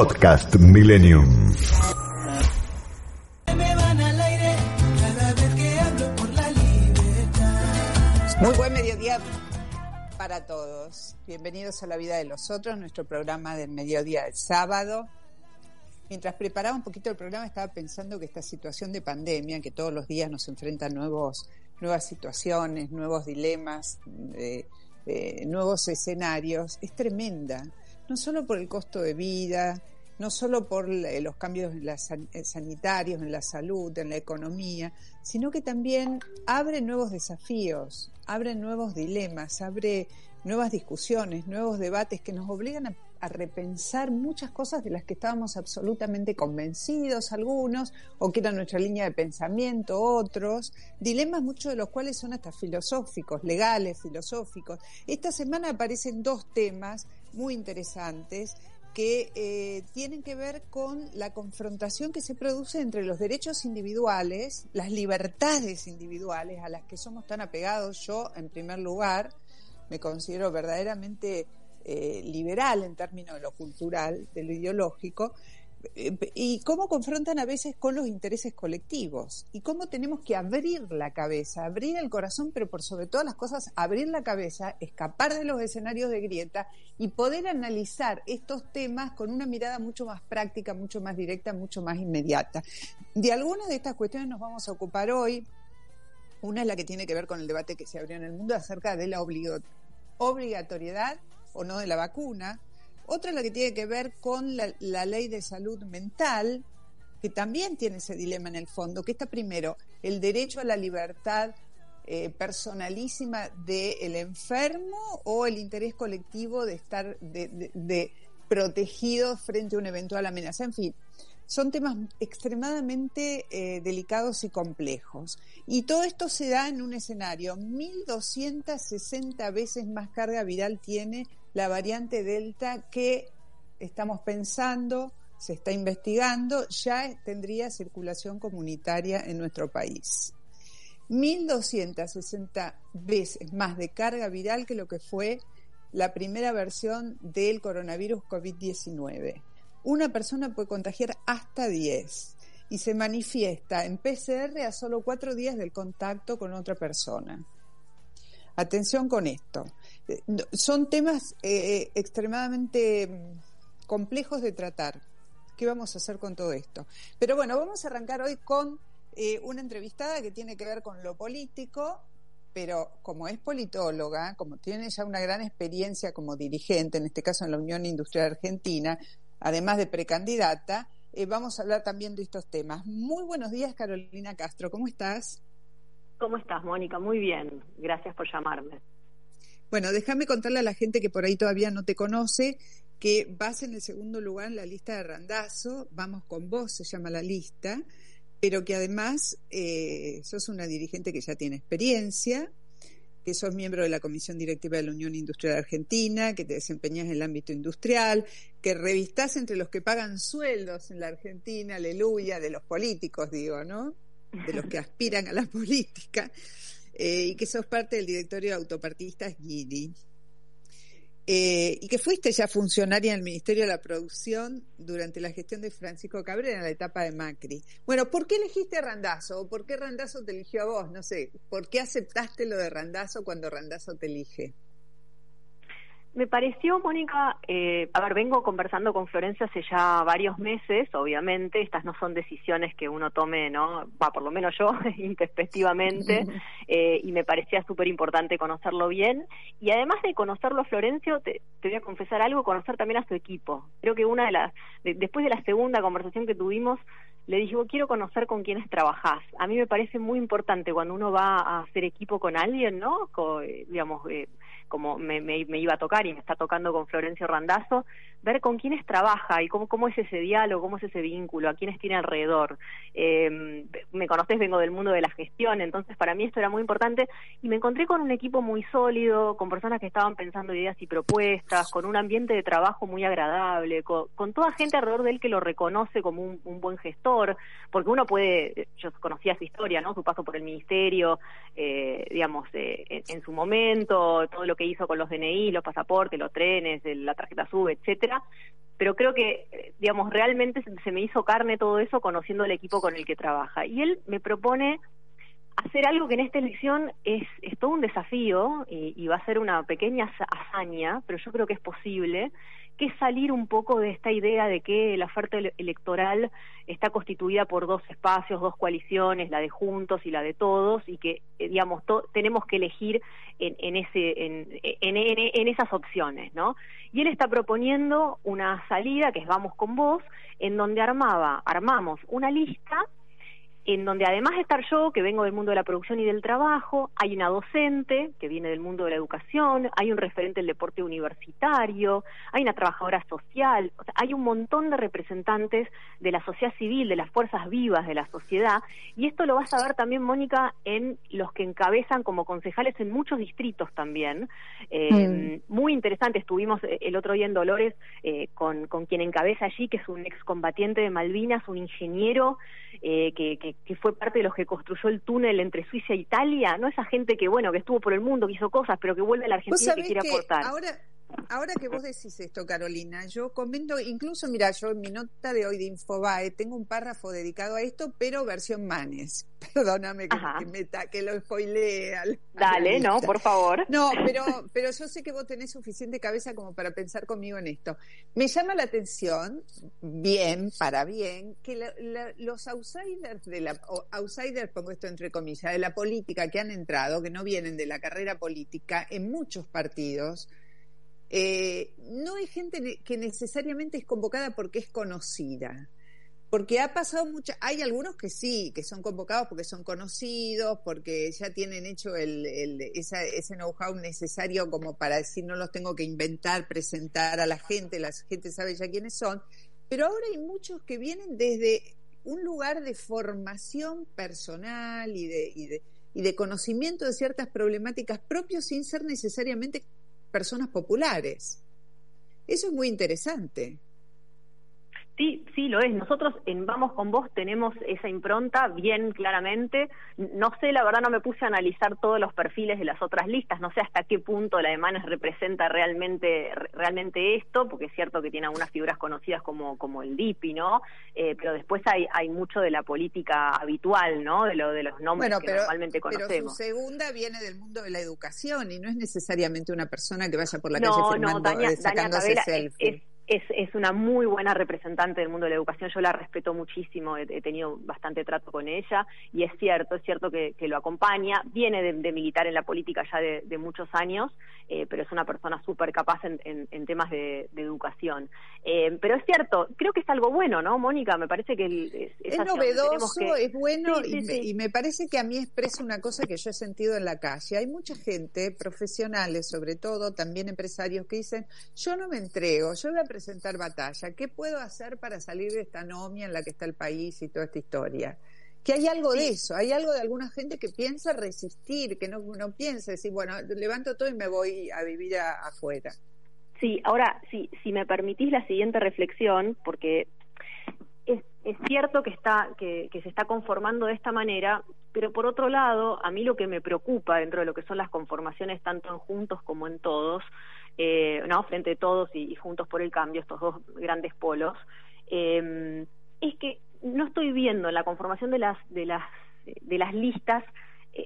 Podcast Millennium. Muy buen mediodía para todos. Bienvenidos a La Vida de los Otros, nuestro programa del mediodía del sábado. Mientras preparaba un poquito el programa estaba pensando que esta situación de pandemia, que todos los días nos enfrenta a nuevos, nuevas situaciones, nuevos dilemas, eh, eh, nuevos escenarios, es tremenda. No solo por el costo de vida, no solo por los cambios eh, sanitarios, en la salud, en la economía, sino que también abre nuevos desafíos, abre nuevos dilemas, abre nuevas discusiones, nuevos debates que nos obligan a, repensar muchas cosas de las que estábamos absolutamente convencidos algunos, o que era nuestra línea de pensamiento otros, dilemas muchos de los cuales son hasta filosóficos, legales, filosóficos. Esta semana aparecen dos temas muy interesantes que eh, tienen que ver con la confrontación que se produce entre los derechos individuales, las libertades individuales a las que somos tan apegados. Yo, en primer lugar, me considero verdaderamente eh, liberal en términos de lo cultural, de lo ideológico, y cómo confrontan a veces con los intereses colectivos y cómo tenemos que abrir la cabeza, abrir el corazón, pero por sobre todas las cosas, abrir la cabeza, escapar de los escenarios de grieta y poder analizar estos temas con una mirada mucho más práctica, mucho más directa, mucho más inmediata. De algunas de estas cuestiones nos vamos a ocupar hoy. Una es la que tiene que ver con el debate que se abrió en el mundo acerca de la obligatoriedad o no de la vacuna otra es la que tiene que ver con la, ley de salud mental, que también tiene ese dilema en el fondo, que está primero el derecho a la libertad eh, personalísima del enfermo o el interés colectivo de estar de, protegido frente a una eventual amenaza. En fin, son temas extremadamente eh, delicados y complejos. Y todo esto se da en un escenario. 1.260 veces más carga viral tiene la variante Delta que estamos pensando, se está investigando, ya tendría circulación comunitaria en nuestro país. 1.260 veces más de carga viral que lo que fue la primera versión del coronavirus COVID-19. Una persona puede contagiar hasta 10 y se manifiesta en PCR a solo cuatro días del contacto con otra persona. Atención con esto. Eh, son temas eh, eh, extremadamente mm, complejos de tratar. ¿Qué vamos a hacer con todo esto? Pero bueno, vamos a arrancar hoy con una entrevistada que tiene que ver con lo político, pero como es politóloga, como tiene ya una gran experiencia como dirigente, en este caso en la Unión Industrial Argentina, además de precandidata, vamos a hablar también de estos temas. Muy buenos días, Carolina Castro, ¿cómo estás? ¿Cómo estás, Mónica? Muy bien, gracias por llamarme. Bueno, déjame contarle a la gente que por ahí todavía no te conoce que vas en el segundo lugar en la lista de Randazo, Vamos con vos, se llama la lista, pero que además eh, sos una dirigente que ya tiene experiencia, que sos miembro de la Comisión Directiva de la Unión Industrial Argentina, que te desempeñas en el ámbito industrial, que revistás entre los que pagan sueldos en la Argentina, aleluya, de los políticos, digo, ¿no? De los que aspiran a la política, eh, y que sos parte del directorio de autopartistas Guidi. Eh, y que fuiste ya funcionaria en el Ministerio de la Producción durante la gestión de Francisco Cabrera en la etapa de Macri. Bueno, ¿por qué elegiste a Randazo? ¿O por qué Randazo te eligió a vos? No sé, ¿por qué aceptaste lo de Randazo cuando Randazo te elige? Me pareció, Mónica, eh, a ver, vengo conversando con Florencia hace ya varios meses, obviamente, estas no son decisiones que uno tome, ¿no? Va, por lo menos yo, intespectivamente, eh, y me parecía súper importante conocerlo bien. Y además de conocerlo a Florencio, te, voy a confesar algo, conocer también a su equipo. Creo que una de las, después de la segunda conversación que tuvimos, le dije, quiero conocer con quiénes trabajás. A mí me parece muy importante cuando uno va a hacer equipo con alguien, ¿no? Eh, digamos, eh, como me, me, iba a tocar y me está tocando con Florencio Randazzo, ver con quiénes trabaja y cómo, cómo es ese diálogo, cómo es ese vínculo, a quiénes tiene alrededor. Eh, me conocés, vengo del mundo de la gestión, entonces para mí esto era muy importante y me encontré con un equipo muy sólido, con personas que estaban pensando ideas y propuestas, con un ambiente de trabajo muy agradable, con, toda gente alrededor de él que lo reconoce como un, buen gestor, porque uno puede, yo conocía su historia, ¿no? Su paso por el ministerio, eh, digamos, eh, en, en su momento, todo lo que hizo con los DNI, los pasaportes, los trenes, la tarjeta SUB, etcétera. Pero creo que, digamos, realmente se me hizo carne todo eso conociendo el equipo con el que trabaja. Y él me propone hacer algo que en esta elección es, es todo un desafío y, y va a ser una pequeña hazaña, pero yo creo que es posible, que salir un poco de esta idea de que la oferta electoral está constituida por dos espacios, dos coaliciones, la de Juntos y la de Todos, y que, eh, digamos, tenemos que elegir en, en ese, en, en, en, esas opciones, ¿no? Y él está proponiendo una salida, que es Vamos con Vos, en donde armaba, armamos una lista en donde además de estar yo, que vengo del mundo de la producción y del trabajo, hay una docente que viene del mundo de la educación, hay un referente del deporte universitario, hay una trabajadora social, o sea, hay un montón de representantes de la sociedad civil, de las fuerzas vivas de la sociedad, y esto lo vas a ver también, Mónica, en los que encabezan como concejales en muchos distritos también. Eh, mm. Muy interesante, estuvimos eh, el otro día en Dolores eh, con, con quien encabeza allí, que es un excombatiente de Malvinas, un ingeniero que, que que, fue parte de los que construyó el túnel entre Suiza e Italia, no esa gente que, bueno, que estuvo por el mundo, que hizo cosas, pero que vuelve a la Argentina y que quiere aportar. Ahora, Ahora que vos decís esto, Carolina, yo comento, incluso, mira, yo en mi nota de hoy de Infobae tengo un párrafo dedicado a esto, pero versión Manes. Perdóname que, que, lo spoilea. Dale, no, por favor. No, pero, pero yo sé que vos tenés suficiente cabeza como para pensar conmigo en esto. Me llama la atención, bien, para bien, que los outsiders de la, outsiders, pongo esto entre comillas, de la política que han entrado, que no vienen de la carrera política, en muchos partidos, eh, no hay gente que necesariamente es convocada porque es conocida. Porque ha pasado mucho, hay algunos que sí, que son convocados porque son conocidos, porque ya tienen hecho ese know-how necesario como para decir no los tengo que inventar, presentar a la gente, la gente sabe ya quiénes son. Pero ahora hay muchos que vienen desde un lugar de formación personal y de, y de, y de conocimiento de ciertas problemáticas propios sin ser necesariamente personas populares. Eso es muy interesante. Sí, sí, lo es. Nosotros en Vamos con Vos tenemos esa impronta bien claramente. No sé, la verdad no me puse a analizar todos los perfiles de las otras listas, no sé hasta qué punto la de Manes representa realmente realmente esto, porque es cierto que tiene algunas figuras conocidas como, como el DIPI, ¿no? Eh, pero después hay, hay mucho de la política habitual, ¿no? De, lo, de los nombres que normalmente conocemos. Pero su segunda viene del mundo de la educación y no es necesariamente una persona que vaya por la calle firmando, no, eh, sacándose selfie es, es una muy buena representante del mundo de la educación, yo la respeto muchísimo, he, tenido bastante trato con ella y es cierto, es cierto que, lo acompaña, viene de, militar en la política ya de, muchos años, eh, pero es una persona súper capaz en, en, temas de, educación. Eh, pero es cierto, creo que es algo bueno, ¿no, Mónica? Me parece que es, novedoso, es bueno y, me, y me parece que a mí expresa una cosa que yo he sentido en la calle. Hay mucha gente, profesionales sobre todo, también empresarios, que dicen, yo no me entrego, yo voy a presentar batalla. ¿Qué puedo hacer para salir de esta anomia en la que está el país y toda esta historia? Que hay algo de eso, hay algo de alguna gente que piensa resistir, que no, no piensa decir, bueno, levanto todo y me voy a vivir afuera. Sí, ahora, sí, si me permitís la siguiente reflexión, porque es, es cierto que, está, que, que, se está conformando de esta manera, pero por otro lado, a mí lo que me preocupa dentro de lo que son las conformaciones, tanto en juntos como en todos, eh, no frente a todos y, juntos por el cambio, estos dos grandes polos, eh, es que no estoy viendo en la conformación de las de las de las listas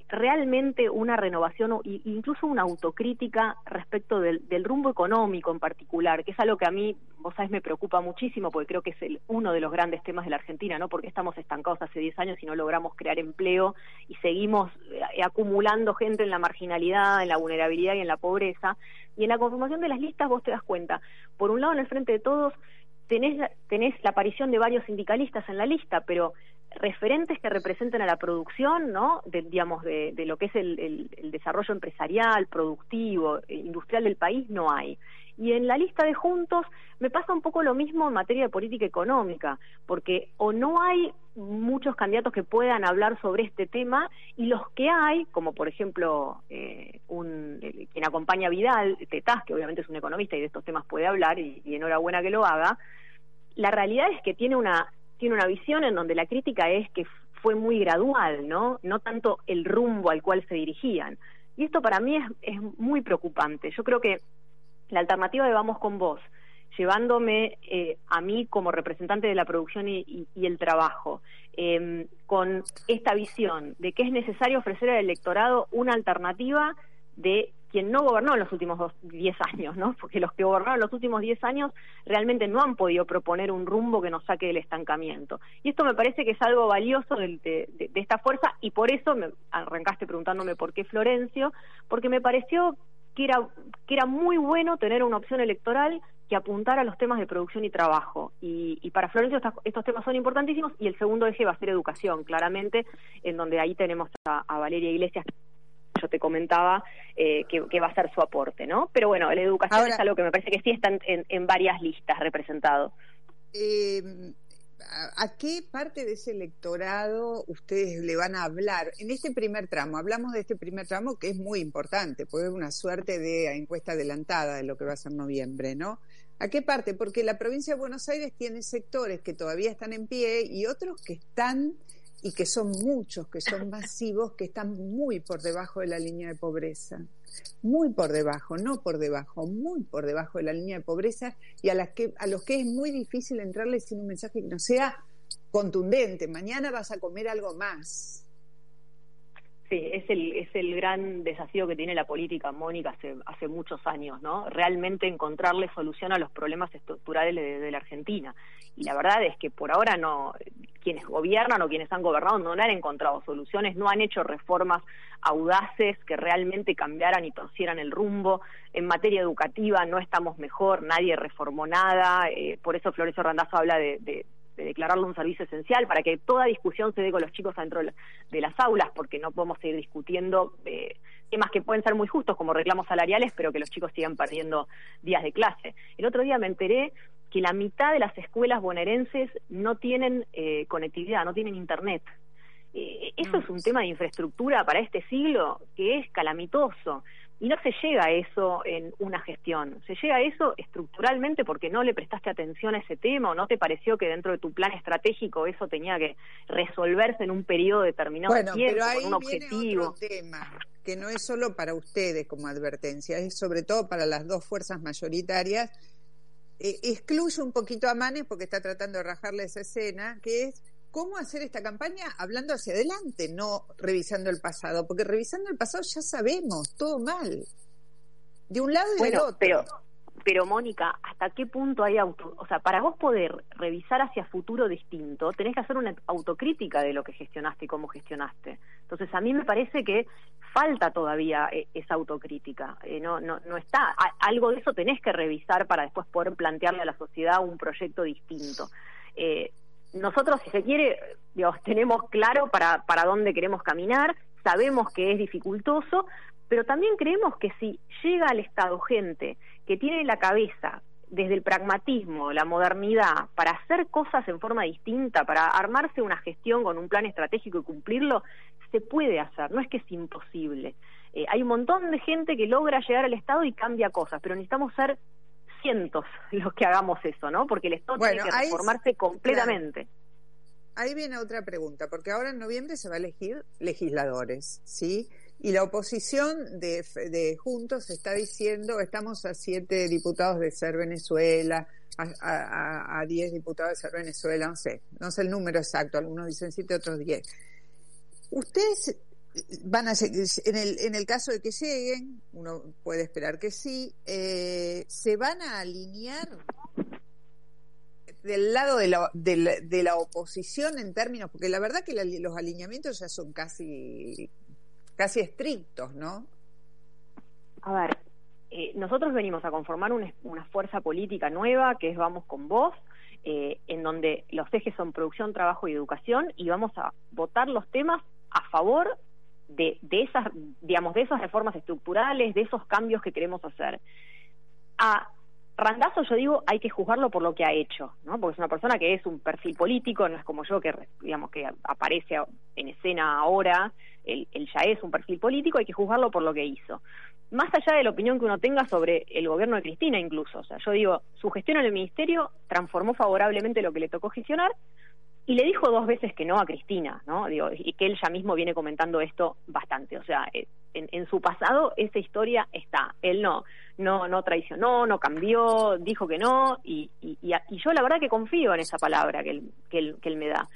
realmente una renovación o incluso una autocrítica respecto del, rumbo económico en particular, que es algo que a mí, vos sabés, me preocupa muchísimo porque creo que es el, uno de los grandes temas de la Argentina, ¿no? Porque estamos estancados hace 10 años y no logramos crear empleo y seguimos eh, acumulando gente en la marginalidad, en la vulnerabilidad y en la pobreza. Y en la conformación de las listas vos te das cuenta, por un lado en el frente de todos tenés, tenés la aparición de varios sindicalistas en la lista, pero referentes que representen a la producción, ¿no? De, digamos, de, de lo que es el, desarrollo empresarial, productivo, eh, industrial del país, no hay. Y en la lista de juntos me pasa un poco lo mismo en materia de política económica, porque o no hay muchos candidatos que puedan hablar sobre este tema y los que hay, como por ejemplo eh, un, quien acompaña a Vidal, Tetaz, que obviamente es un economista y de estos temas puede hablar y enhorabuena que lo haga, la realidad es que tiene una tiene una visión en donde la crítica es que fue muy gradual, ¿no? No tanto el rumbo al cual se dirigían. Y esto para mí es, muy preocupante. Yo creo que la alternativa de Vamos con Vos llevándome eh, a mí como representante de la producción y, el trabajo, em, con esta visión de que es necesario ofrecer al electorado una alternativa de quien no gobernó en los últimos 10 años, ¿no? Porque los que gobernaron los últimos 10 años realmente no han podido proponer un rumbo que nos saque del estancamiento. Y esto me parece que es algo valioso de, de esta fuerza y por eso me arrancaste preguntándome por qué Florencio, porque me pareció que era, que era muy bueno tener una opción electoral que apuntara a los temas de producción y trabajo. Y, para Florencio estos temas son importantísimos y el segundo eje va a ser educación, claramente, en donde ahí tenemos a, Valeria Iglesias yo te comentaba eh, que, va a ser su aporte, ¿no? Pero bueno, la educación es algo que me parece que sí está en, en varias listas representado. Eh, ¿A qué parte de ese electorado ustedes le van a hablar? En este primer tramo, hablamos de este primer tramo que es muy importante, porque es una suerte de encuesta adelantada de lo que va a ser noviembre, ¿no? ¿A qué parte? Porque la provincia de Buenos Aires tiene sectores que todavía están en pie y otros que están, y que son muchos, que son masivos, que están muy por debajo de la línea de pobreza muy por debajo, no por debajo, muy por debajo de la línea de pobreza y a, las que, a los que es muy difícil entrarles sin un mensaje que no sea contundente. Mañana vas a comer algo más. Sí, es el, es el gran desafío que tiene la política, Mónica, hace, hace muchos años, ¿no? Realmente encontrarle solución a los problemas estructurales de, la Argentina. Y la verdad es que por ahora no, quienes gobiernan o quienes han gobernado no han encontrado soluciones, no han hecho reformas audaces que realmente cambiaran y torcieran el rumbo. En materia educativa no estamos mejor, nadie reformó nada, eh, por eso Florencio Randazzo habla de de declararlo un servicio esencial para que toda discusión se dé con los chicos dentro de las aulas, porque no podemos seguir discutiendo eh, temas que pueden ser muy justos como reclamos salariales, pero que los chicos sigan perdiendo días de clase. El otro día me enteré que la mitad de las escuelas bonaerenses no tienen eh, conectividad, no tienen internet. Eh, eso es un tema de infraestructura para este siglo que es calamitoso. Y no se llega a eso en una gestión, se llega a eso estructuralmente porque no le prestaste atención a ese tema o no te pareció que dentro de tu plan estratégico eso tenía que resolverse en un periodo determinado de tiempo, pero ahí con un objetivo. otro tema que no es solo para ustedes como advertencia, es sobre todo para las dos fuerzas mayoritarias. Eh, excluye un poquito a Manes porque está tratando de rajarle esa escena, que es cómo hacer esta campaña hablando hacia adelante, no revisando el pasado, porque revisando el pasado ya sabemos, todo mal. De un lado y del otro. Pero, pero Mónica, ¿hasta qué punto hay auto? O sea, para vos poder revisar hacia futuro distinto, tenés que hacer una autocrítica de lo que gestionaste y cómo gestionaste. Entonces, a mí me parece que falta todavía eh, esa autocrítica. Eh, no, no, no está. Algo de eso tenés que revisar para después poder plantearle a la sociedad un proyecto distinto. Eh, nosotros, si se quiere, digamos, tenemos claro para, para dónde queremos caminar, sabemos que es dificultoso, pero también creemos que si llega al Estado gente que tiene la cabeza desde el pragmatismo, la modernidad, para hacer cosas en forma distinta, para armarse una gestión con un plan estratégico y cumplirlo, se puede hacer, no es que es imposible. Eh, hay un montón de gente que logra llegar al Estado y cambia cosas, pero necesitamos ser cientos los que hagamos eso, ¿no? Porque el Estado tiene que reformarse completamente. Ahí viene otra pregunta, porque ahora en noviembre se va a elegir legisladores, ¿sí? Y la oposición de, de Juntos está diciendo, estamos a siete diputados de ser Venezuela, a, a, diez diputados de ser Venezuela, no sé, no sé el número exacto, algunos dicen siete, otros diez. ¿Ustedes van a en el, en el caso de que lleguen, uno puede esperar que sí, eh, se van a alinear del lado de la, de la, oposición en términos, porque la verdad que los alineamientos ya son casi, casi estrictos, ¿no? A ver, eh, nosotros venimos a conformar una, una, fuerza política nueva que es Vamos con Vos, eh, en donde los ejes son producción, trabajo y educación, y vamos a votar los temas a favor de, de esas, digamos, de esas reformas estructurales, de esos cambios que queremos hacer. A Randazo yo digo hay que juzgarlo por lo que ha hecho, ¿no? Porque es una persona que es un perfil político, no es como yo que digamos que aparece en escena ahora, él, él, ya es un perfil político, hay que juzgarlo por lo que hizo. Más allá de la opinión que uno tenga sobre el gobierno de Cristina incluso, o sea, yo digo, su gestión en el ministerio transformó favorablemente lo que le tocó gestionar, y le dijo dos veces que no a Cristina, ¿no? Digo, y que él ya mismo viene comentando esto bastante. O sea, eh, en, su pasado esa historia está. Él no, no, no traicionó, no cambió, dijo que no, y, y, y yo la verdad que confío en esa palabra que él, que él, que él me da.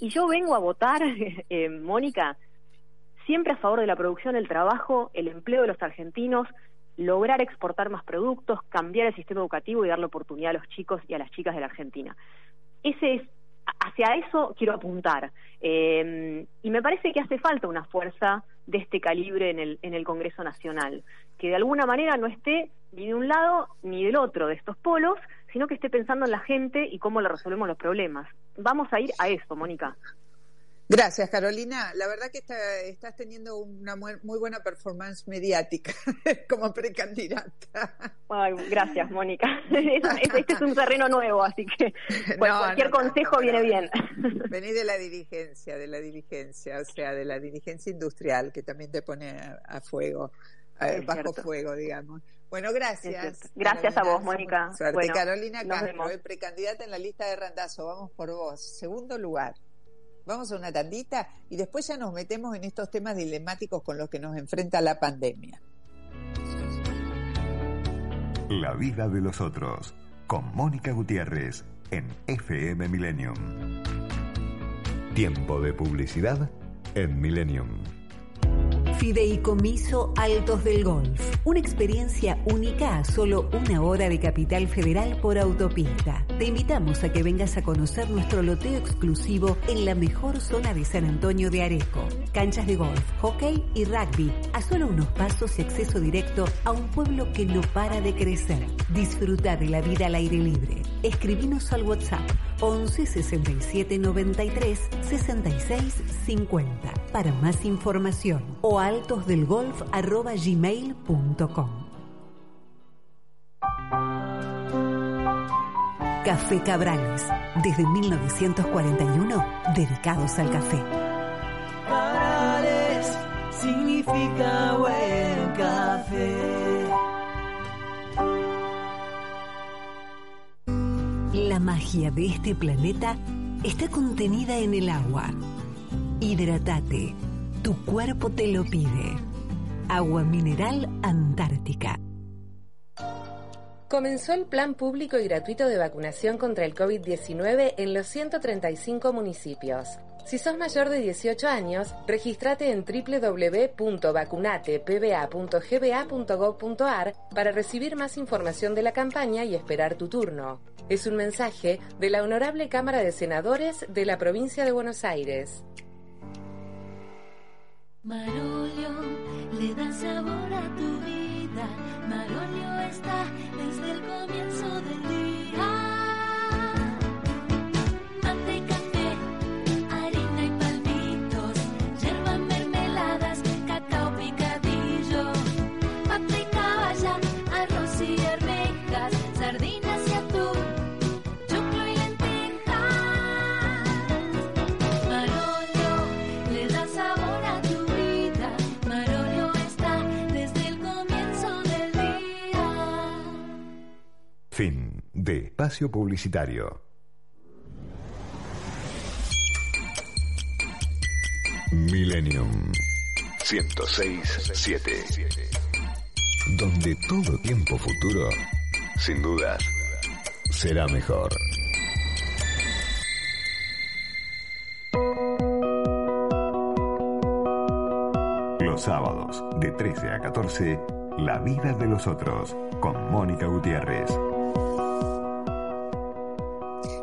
Y yo vengo a votar, eh, Mónica, siempre a favor de la producción, el trabajo, el empleo de los argentinos, lograr exportar más productos, cambiar el sistema educativo y darle oportunidad a los chicos y a las chicas de la Argentina. Ese es hacia eso quiero apuntar. Eh, y me parece que hace falta una fuerza de este calibre en el, en el Congreso Nacional, que de alguna manera no esté ni de un lado ni del otro de estos polos, sino que esté pensando en la gente y cómo le resolvemos los problemas. Vamos a ir a eso, Mónica. Gracias, Carolina. La verdad que estás teniendo una muy, buena performance mediática como precandidata. gracias, Mónica. Este es un terreno nuevo, así que cualquier consejo viene bien. Vení de la dirigencia, de la dirigencia, o sea, de la dirigencia industrial, que también te pone a, fuego, bajo fuego, digamos. Bueno, gracias. Gracias a vos, Mónica. Suerte. Carolina Castro, precandidata en la lista de Randazo. Vamos por vos. Segundo lugar. Vamos a una tandita y después ya nos metemos en estos temas dilemáticos con los que nos enfrenta la pandemia. La vida de los otros, con Mónica Gutiérrez, en FM Millennium. Tiempo de publicidad en Millennium. Fideicomiso Altos del Golf. Una experiencia única a solo una hora de Capital Federal por autopista. Te invitamos a que vengas a conocer nuestro loteo exclusivo en la mejor zona de San Antonio de Areco. Canchas de golf, hockey y rugby. A solo unos pasos y acceso directo a un pueblo que no para de crecer. Disfruta de la vida al aire libre. Escribinos al WhatsApp 11 67 93 66 50 para más información o altosdelgolf.gmail.com Café Cabrales, desde 1941, dedicados al café. Cabrales significa buen café. Magia de este planeta está contenida en el agua. Hidratate tu cuerpo te lo pide. Agua mineral Antártica. Comenzó el plan público y gratuito de vacunación contra el COVID-19 en los 135 municipios. Si sos mayor de 18 años, regístrate en www.vacunatepba.gba.gov.ar para recibir más información de la campaña y esperar tu turno. Es un mensaje de la Honorable Cámara de Senadores de la Provincia de Buenos Aires. Marolio le da sabor a tu vida. Marolio está desde el comienzo del Espacio publicitario. Millennium 1067. Donde todo tiempo futuro, sin dudas, será mejor. Los sábados, de 13 a 14, La vida de los otros, con Mónica Gutiérrez.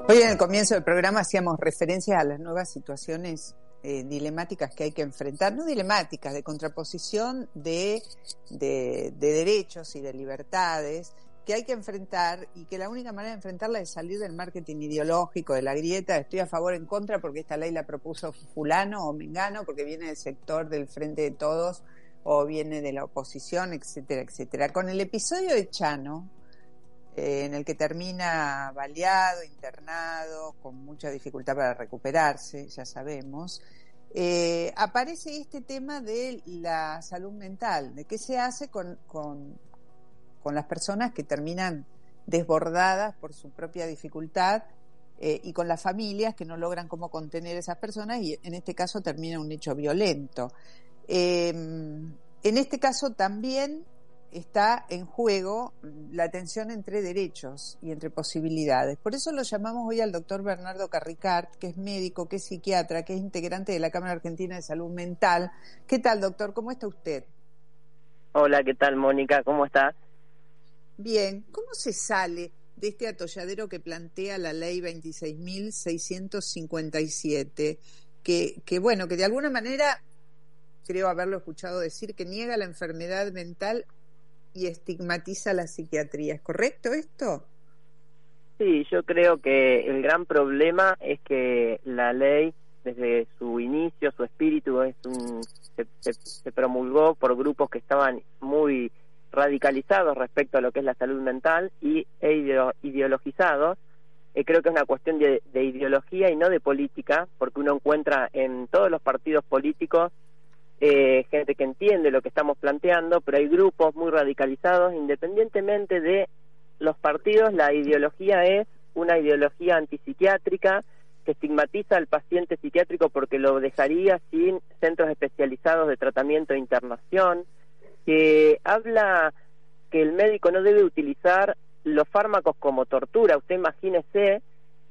Hoy en el comienzo del programa hacíamos referencia a las nuevas situaciones eh, dilemáticas que hay que enfrentar, no dilemáticas, de contraposición de, de, derechos y de libertades que hay que enfrentar y que la única manera de enfrentarla es salir del marketing ideológico, de la grieta, estoy a favor o en contra porque esta ley la propuso fulano o mengano, porque viene del sector del frente de todos o viene de la oposición, etcétera, etcétera. Con el episodio de Chano, eh, en el que termina baleado, internado, con mucha dificultad para recuperarse, ya sabemos, eh, aparece este tema de la salud mental, de qué se hace con, con, las personas que terminan desbordadas por su propia dificultad eh, y con las familias que no logran cómo contener a esas personas y en este caso termina un hecho violento. Eh, en este caso también está en juego la tensión entre derechos y entre posibilidades. Por eso lo llamamos hoy al doctor Bernardo Carricart, que es médico, que es psiquiatra, que es integrante de la Cámara Argentina de Salud Mental. ¿Qué tal, doctor? ¿Cómo está usted? Hola, ¿qué tal, Mónica? ¿Cómo está? Bien. ¿Cómo se sale de este atolladero que plantea la ley 26.657? Que, que, bueno, que de alguna manera creo haberlo escuchado decir, que niega la enfermedad mental y estigmatiza la psiquiatría. ¿Es correcto esto? Sí, yo creo que el gran problema es que la ley, desde su inicio, su espíritu, es un, se, promulgó por grupos que estaban muy radicalizados respecto a lo que es la salud mental y, e ideologizados. Eh, creo que es una cuestión de, de ideología y no de política, porque uno encuentra en todos los partidos políticos eh, gente que entiende lo que estamos planteando, pero hay grupos muy radicalizados, independientemente de los partidos, la ideología es una ideología antipsiquiátrica que estigmatiza al paciente psiquiátrico porque lo dejaría sin centros especializados de tratamiento e internación, que habla que el médico no debe utilizar los fármacos como tortura. Usted imagínese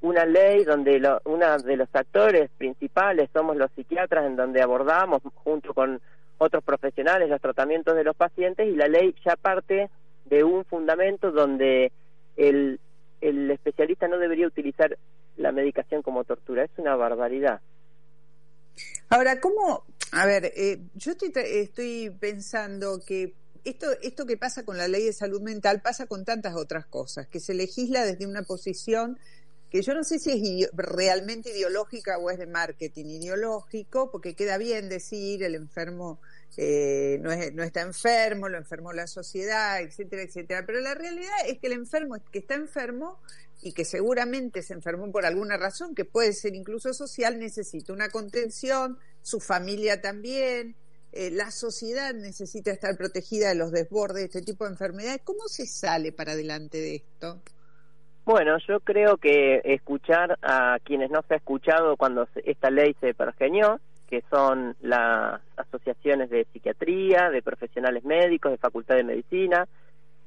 una ley donde lo, uno de los actores principales somos los psiquiatras, en donde abordamos junto con otros profesionales los tratamientos de los pacientes y la ley ya parte de un fundamento donde el, el especialista no debería utilizar la medicación como tortura. Es una barbaridad. Ahora, ¿cómo? A ver, eh, yo estoy, estoy pensando que esto, esto que pasa con la ley de salud mental pasa con tantas otras cosas, que se legisla desde una posición que yo no sé si es realmente ideológica o es de marketing ideológico, porque queda bien decir el enfermo eh, no, es, no está enfermo, lo enfermó la sociedad, etcétera, etcétera. Pero la realidad es que el enfermo que está enfermo y que seguramente se enfermó por alguna razón, que puede ser incluso social, necesita una contención, su familia también, eh, la sociedad necesita estar protegida de los desbordes de este tipo de enfermedades. ¿Cómo se sale para adelante de esto? Bueno, yo creo que escuchar a quienes no se ha escuchado cuando esta ley se pergeñó, que son las asociaciones de psiquiatría, de profesionales médicos, de facultad de medicina,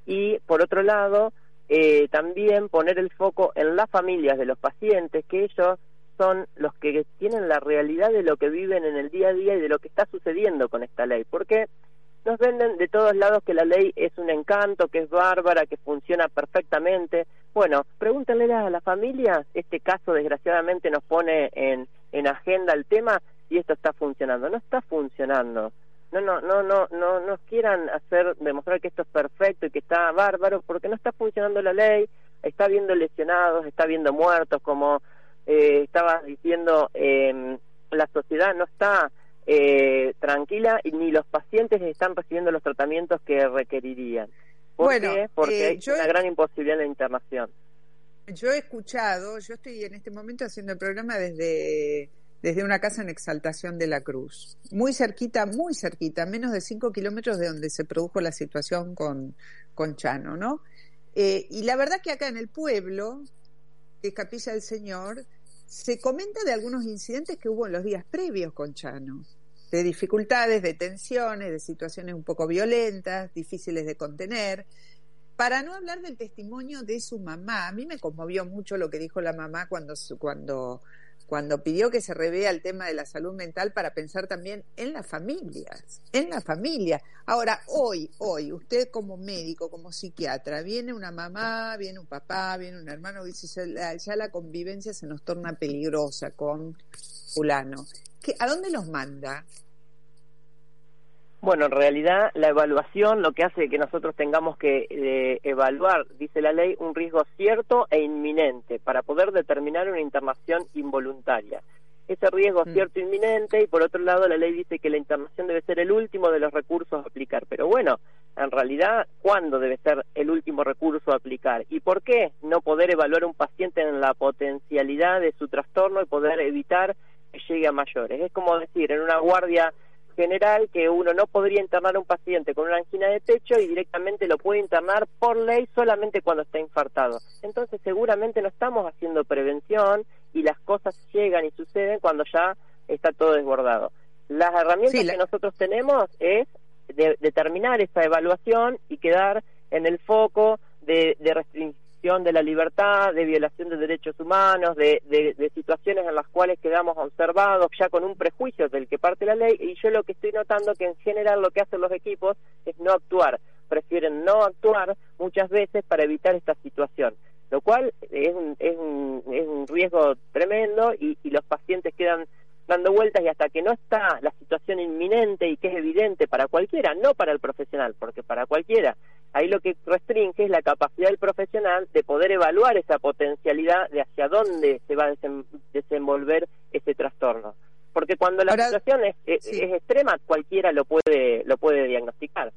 y por otro lado, eh, también poner el foco en las familias de los pacientes, que ellos son los que tienen la realidad de lo que viven en el día a día y de lo que está sucediendo con esta ley. Porque nos venden de todos lados que la ley es un encanto, que es bárbara, que funciona perfectamente. Bueno, pregúntenle a la familia, este caso desgraciadamente nos pone en, en agenda el tema y esto está funcionando. No está funcionando. No, no, no, no, no nos quieran hacer demostrar que esto es perfecto y que está bárbaro, porque no está funcionando la ley, está habiendo lesionados, está habiendo muertos, como eh, estaba diciendo, eh, la sociedad no está eh, tranquila y ni los pacientes están recibiendo los tratamientos que requerirían. ¿Por bueno, qué? Porque eh, hay una gran imposibilidad en la internación. Yo he escuchado, yo estoy en este momento haciendo el programa desde, desde una casa en Exaltación de la Cruz, muy cerquita, muy cerquita, menos de cinco kilómetros de donde se produjo la situación con, con Chano, ¿no? Eh, y la verdad que acá en el pueblo, de Capilla del Señor, se comenta de algunos incidentes que hubo en los días previos con Chano de dificultades, de tensiones, de situaciones un poco violentas, difíciles de contener. Para no hablar del testimonio de su mamá, a mí me conmovió mucho lo que dijo la mamá cuando, cuando, cuando pidió que se revea el tema de la salud mental para pensar también en las familias, en la familia. Ahora, hoy, hoy, usted como médico, como psiquiatra, viene una mamá, viene un papá, viene un hermano, dice, ya la convivencia se nos torna peligrosa con fulano. ¿A dónde los manda? Bueno, en realidad la evaluación lo que hace que nosotros tengamos que eh, evaluar, dice la ley, un riesgo cierto e inminente para poder determinar una internación involuntaria. Ese riesgo mm. cierto e inminente y por otro lado la ley dice que la internación debe ser el último de los recursos a aplicar. Pero bueno, en realidad, ¿cuándo debe ser el último recurso a aplicar? ¿Y por qué no poder evaluar un paciente en la potencialidad de su trastorno y poder evitar llegue a mayores. Es como decir, en una guardia general que uno no podría internar a un paciente con una angina de pecho y directamente lo puede internar por ley solamente cuando está infartado. Entonces seguramente no estamos haciendo prevención y las cosas llegan y suceden cuando ya está todo desbordado. Las herramientas que nosotros tenemos es determinar esa evaluación y quedar en el foco de, de de la libertad, de violación de derechos humanos, de, de, situaciones en las cuales quedamos observados ya con un prejuicio del que parte la ley y yo lo que estoy notando que en general lo que hacen los equipos es no actuar, prefieren no actuar muchas veces para evitar esta situación, lo cual es un, es un, es un riesgo tremendo y, y los pacientes quedan dando vueltas y hasta que no está la situación inminente y que es evidente para cualquiera, no para el profesional, porque para cualquiera, ahí lo que restringe es la capacidad del profesional de poder evaluar esa potencialidad de hacia dónde se va a desenvolver ese trastorno. Porque cuando la situación es, es, extrema, cualquiera lo puede, lo puede diagnosticar.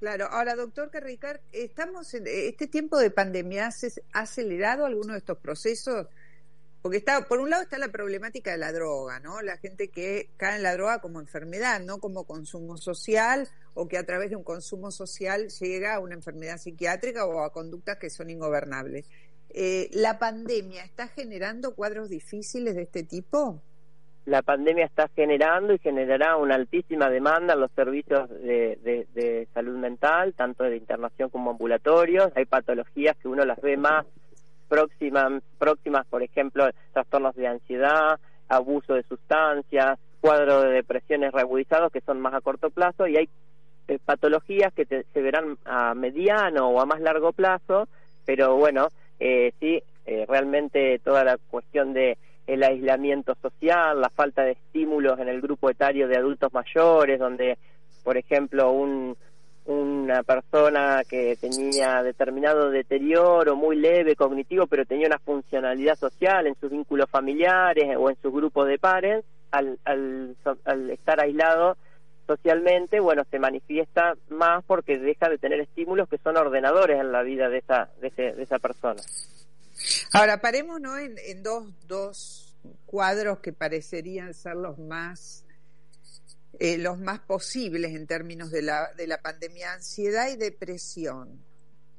Claro, ahora doctor Carricar, estamos en este tiempo de pandemia, ¿ha acelerado alguno de estos procesos? Porque está, por un lado está la problemática de la droga, ¿no? La gente que cae en la droga como enfermedad, no como consumo social, o que a través de un consumo social llega a una enfermedad psiquiátrica o a conductas que son ingobernables. Eh, ¿La pandemia está generando cuadros difíciles de este tipo? La pandemia está generando y generará una altísima demanda en los servicios de, de salud mental, tanto de internación como ambulatorios. Hay patologías que uno las ve más próximas, próximas, por ejemplo, trastornos de ansiedad, abuso de sustancias, cuadros de depresiones reagudizados que son más a corto plazo y hay eh, patologías que se verán a mediano o a más largo plazo, pero bueno, eh, sí, eh, realmente toda la cuestión de el aislamiento social, la falta de estímulos en el grupo etario de adultos mayores, donde, por ejemplo, un, una persona que tenía determinado deterioro muy leve cognitivo, pero tenía una funcionalidad social en sus vínculos familiares o en su grupo de pares, al, al, al estar aislado socialmente, bueno, se manifiesta más porque deja de tener estímulos que son ordenadores en la vida de esa, de, de esa persona. Ahora, paremos ¿no? en, en dos, dos cuadros que parecerían ser los más eh, los más posibles en términos de la, de la pandemia, ansiedad y depresión.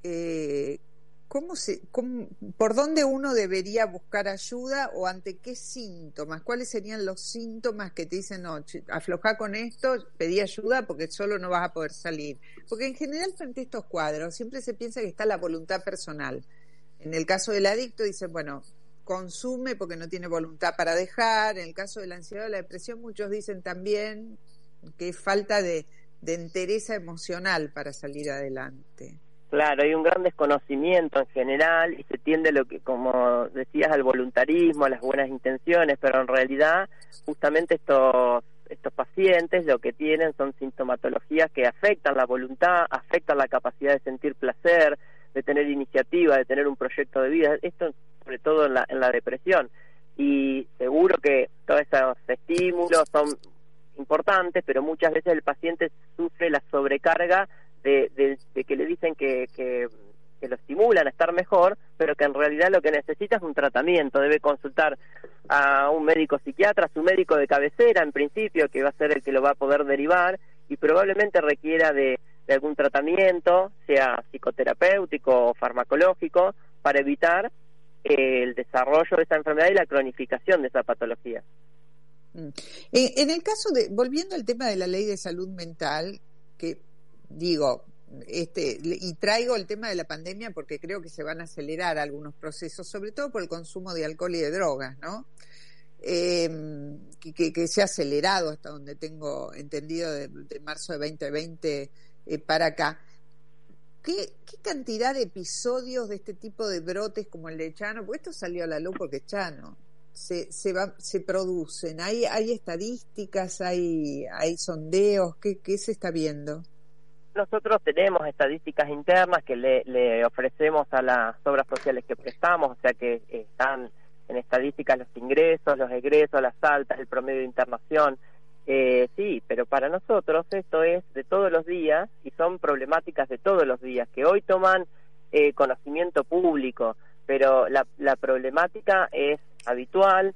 Eh, ¿cómo se, ¿Por dónde uno debería buscar ayuda o ante qué síntomas? ¿Cuáles serían los síntomas que te dicen, no, afloja con esto, pedí ayuda porque solo no vas a poder salir? Porque en general frente a estos cuadros siempre se piensa que está la voluntad personal. En el caso del adicto dicen, bueno, consume porque no tiene voluntad para dejar. En el caso de la ansiedad o la depresión, muchos dicen también que es falta de, de entereza emocional para salir adelante. Claro, hay un gran desconocimiento en general y se tiende lo que, como decías, al voluntarismo, a las buenas intenciones, pero en realidad justamente estos estos pacientes lo que tienen son sintomatologías que afectan la voluntad, afectan la capacidad de sentir placer, de tener iniciativa, de tener un proyecto de vida. Esto sobre todo en la, en la depresión. Y seguro que todos esos estímulos son importantes, pero muchas veces el paciente sufre la sobrecarga de, de, que le dicen que, que, lo estimulan a estar mejor, pero que en realidad lo que necesita es un tratamiento. Debe consultar a un médico psiquiatra, su médico de cabecera en principio, que va a ser el que lo va a poder derivar, y probablemente requiera de, de algún tratamiento, sea psicoterapéutico o farmacológico, para evitar el desarrollo de esa enfermedad y la cronificación de esa patología. Mm. En el caso de, volviendo al tema de la ley de salud mental, que digo, este, y traigo el tema de la pandemia porque creo que se van a acelerar algunos procesos, sobre todo por el consumo de alcohol y de drogas, ¿no? Em, que, se ha acelerado hasta donde tengo entendido de, marzo de 2020 eh, para acá. ¿Qué, cantidad de episodios de este tipo de brotes como el de Chano? Porque esto salió a la luz porque Chano. Se, se, va, se producen, hay, hay estadísticas, hay, hay sondeos, ¿qué, ¿qué se está viendo? Nosotros tenemos estadísticas internas que le, le ofrecemos a las obras sociales que prestamos, o sea que están en estadísticas los ingresos, los egresos, las altas, el promedio de internación, eh, sí, pero para nosotros esto es de todos los días y son problemáticas de todos los días que hoy toman eh, conocimiento público, pero la, la problemática es habitual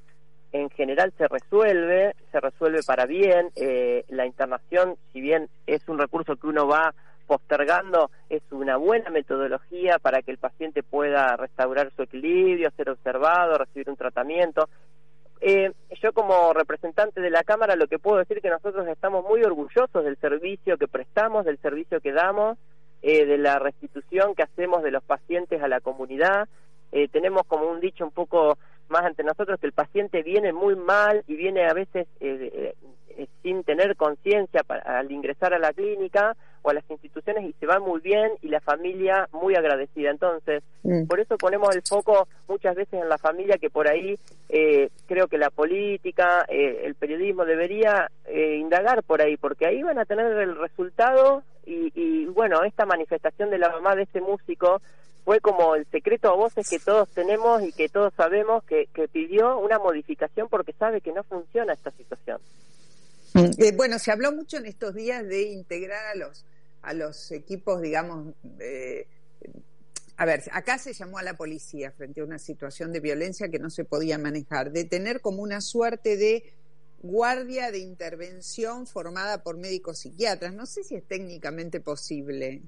en general se resuelve, se resuelve para bien. Eh, la internación, si bien es un recurso que uno va postergando, es una buena metodología para que el paciente pueda restaurar su equilibrio, ser observado, recibir un tratamiento. Eh, yo como representante de la Cámara lo que puedo decir es que nosotros estamos muy orgullosos del servicio que prestamos, del servicio que damos, eh, de la restitución que hacemos de los pacientes a la comunidad. Eh, tenemos como un dicho un poco más ante nosotros que el paciente viene muy mal y viene a veces eh, eh, sin tener conciencia al ingresar a la clínica o a las instituciones y se va muy bien y la familia muy agradecida. Entonces, Mm. por eso ponemos el foco muchas veces en la familia que por ahí eh, creo que la política, eh, el periodismo debería eh, indagar por ahí, porque ahí van a tener el resultado y, y bueno, esta manifestación de la mamá de este músico fue como el secreto a voces que todos tenemos y que todos sabemos que, pidió una modificación porque sabe que no funciona esta situación. Eh, bueno, se habló mucho en estos días de integrar a los a los equipos, digamos, eh, a ver, acá se llamó a la policía frente a una situación de violencia que no se podía manejar, de tener como una suerte de guardia de intervención formada por médicos psiquiatras. No sé si es técnicamente posible.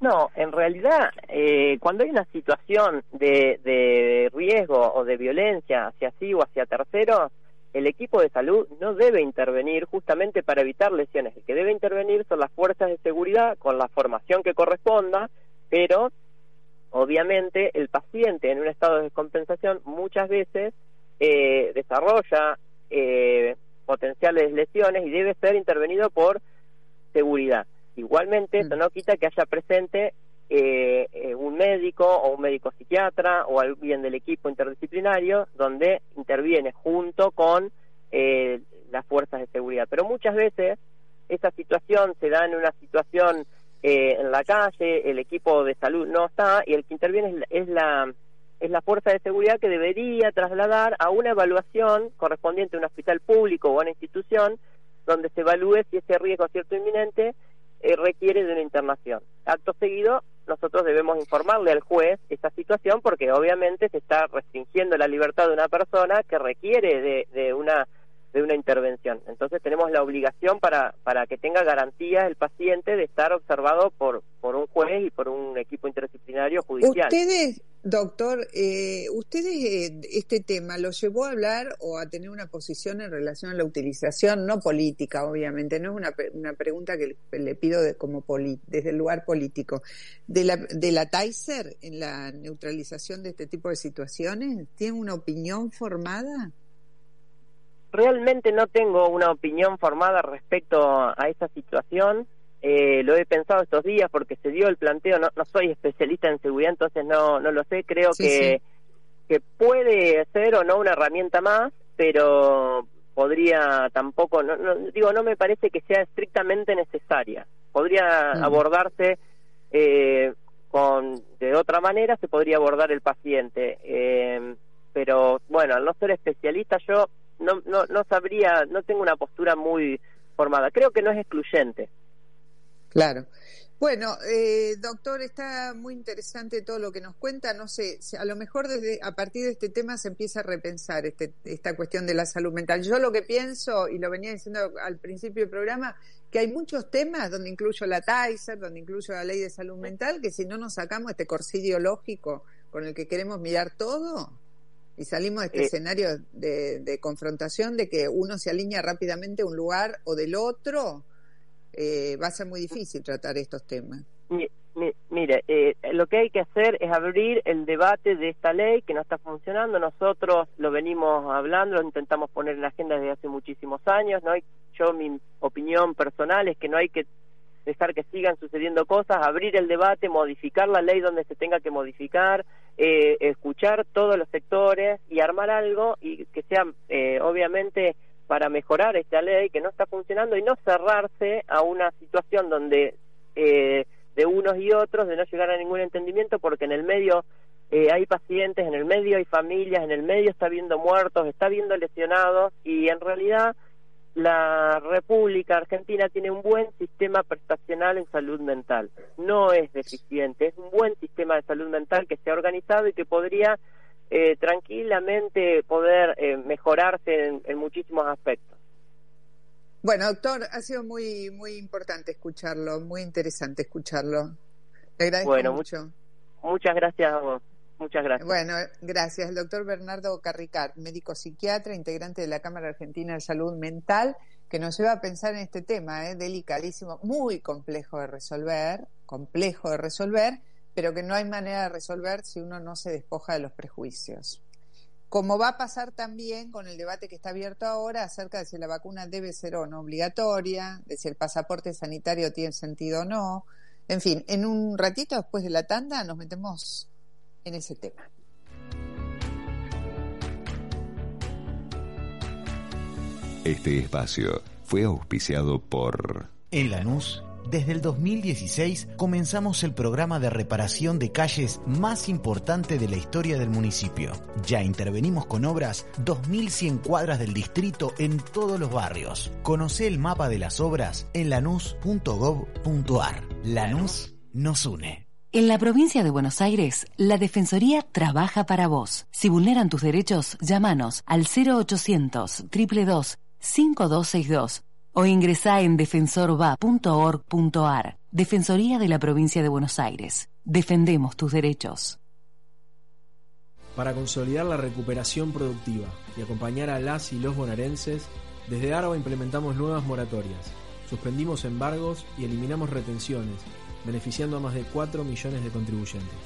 No, en realidad, eh, cuando hay una situación de, de riesgo o de violencia hacia sí o hacia terceros, el equipo de salud no debe intervenir justamente para evitar lesiones. El que debe intervenir son las fuerzas de seguridad con la formación que corresponda, pero obviamente el paciente en un estado de descompensación muchas veces eh, desarrolla eh, potenciales lesiones y debe ser intervenido por seguridad. Igualmente, eso no quita que haya presente eh, eh, un médico o un médico psiquiatra o alguien del equipo interdisciplinario donde interviene junto con eh, las fuerzas de seguridad. Pero muchas veces esa situación se da en una situación eh, en la calle, el equipo de salud no está y el que interviene es la, es la es la fuerza de seguridad que debería trasladar a una evaluación correspondiente a un hospital público o a una institución donde se evalúe si ese riesgo cierto inminente eh, requiere de una internación. Acto seguido, nosotros debemos informarle al juez esta situación porque obviamente se está restringiendo la libertad de una persona que requiere de, de una de una intervención. Entonces tenemos la obligación para, para que tenga garantía el paciente de estar observado por, por un juez y por un equipo interdisciplinario judicial. Ustedes, doctor, eh, ustedes eh, este tema lo llevó a hablar o a tener una posición en relación a la utilización, no política, obviamente, no es una, una pregunta que le, pido de, como desde el lugar político, de la, de la Tyser en la neutralización de este tipo de situaciones, ¿tiene una opinión formada? Realmente no tengo una opinión formada respecto a esa situación. Eh, lo he pensado estos días porque se dio el planteo. No, no soy especialista en seguridad, entonces no, no lo sé. Creo Sí, que, sí. que puede ser o no una herramienta más, pero podría tampoco, no, no, digo, no me parece que sea estrictamente necesaria. Podría abordarse eh, con de otra manera, se podría abordar el paciente. Eh, pero bueno, al no ser especialista yo no, no, no sabría, no tengo una postura muy formada. Creo que no es excluyente. Claro. Bueno, eh, doctor, está muy interesante todo lo que nos cuenta. No sé, a lo mejor desde a partir de este tema se empieza a repensar este, esta cuestión de la salud mental. Yo lo que pienso, y lo venía diciendo al principio del programa, que hay muchos temas donde incluyo la Tyser, donde incluyo la ley de salud mental, que si no nos sacamos este corsé ideológico con el que queremos mirar todo y salimos de este Eh. escenario de, de confrontación, de que uno se alinea rápidamente a un lugar o del otro, eh, va a ser muy difícil tratar estos temas. Mi- mi- mire, eh, lo que hay que hacer es abrir el debate de esta ley que no está funcionando. Nosotros lo venimos hablando, lo intentamos poner en la agenda desde hace muchísimos años. No hay, yo mi opinión personal es que no hay que dejar que sigan sucediendo cosas, abrir el debate, modificar la ley donde se tenga que modificar, eh, escuchar todos los sectores y armar algo y que sea eh, obviamente para mejorar esta ley que no está funcionando y no cerrarse a una situación donde eh, de unos y otros de no llegar a ningún entendimiento porque en el medio eh, hay pacientes, en el medio hay familias, en el medio está viendo muertos, está viendo lesionados y en realidad la República Argentina tiene un buen sistema prestacional en salud mental. No es deficiente, es un buen sistema de salud mental que se ha organizado y que podría eh, tranquilamente poder eh, mejorarse en, en muchísimos aspectos. Bueno, doctor, ha sido muy muy importante escucharlo, muy interesante escucharlo. Le agradezco Bueno, mucho. Muchas gracias a vos. Muchas gracias. Bueno, gracias. El doctor Bernardo Carricar, médico psiquiatra, integrante de la Cámara Argentina de Salud Mental, que nos lleva a pensar en este tema, ¿eh? delicadísimo, muy complejo de resolver, complejo de resolver, pero que no hay manera de resolver si uno no se despoja de los prejuicios. Como va a pasar también con el debate que está abierto ahora acerca de si la vacuna debe ser o no obligatoria, de si el pasaporte sanitario tiene sentido o no. En fin, en un ratito después de la tanda nos metemos en ese tema. Este espacio fue auspiciado por En Lanús, desde el 2016 comenzamos el programa de reparación de calles más importante de la historia del municipio. Ya intervenimos con obras 2.100 cuadras del distrito en todos los barrios. Conoce el mapa de las obras en lanús.gov.ar. Lanús nos une. En la provincia de Buenos Aires, la Defensoría trabaja para vos. Si vulneran tus derechos, llámanos al 0800 222 5262 o ingresá en defensorva.org.ar. Defensoría de la provincia de Buenos Aires. Defendemos tus derechos. Para consolidar la recuperación productiva y acompañar a las y los bonaerenses, desde ARBA implementamos nuevas moratorias, suspendimos embargos y eliminamos retenciones, beneficiando a más de 4 millones de contribuyentes.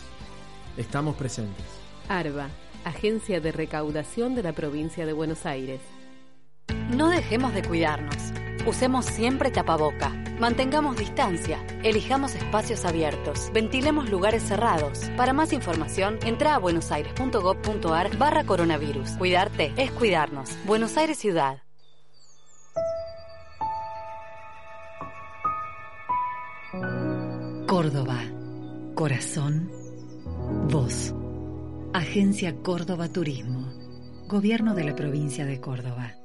Estamos presentes. ARBA, Agencia de Recaudación de la Provincia de Buenos Aires. No dejemos de cuidarnos. Usemos siempre tapaboca. Mantengamos distancia. Elijamos espacios abiertos. Ventilemos lugares cerrados. Para más información, entra a buenosaires.gov.ar barra coronavirus. Cuidarte es cuidarnos. Buenos Aires Ciudad. Córdoba. Corazón. Voz. Agencia Córdoba Turismo. Gobierno de la provincia de Córdoba.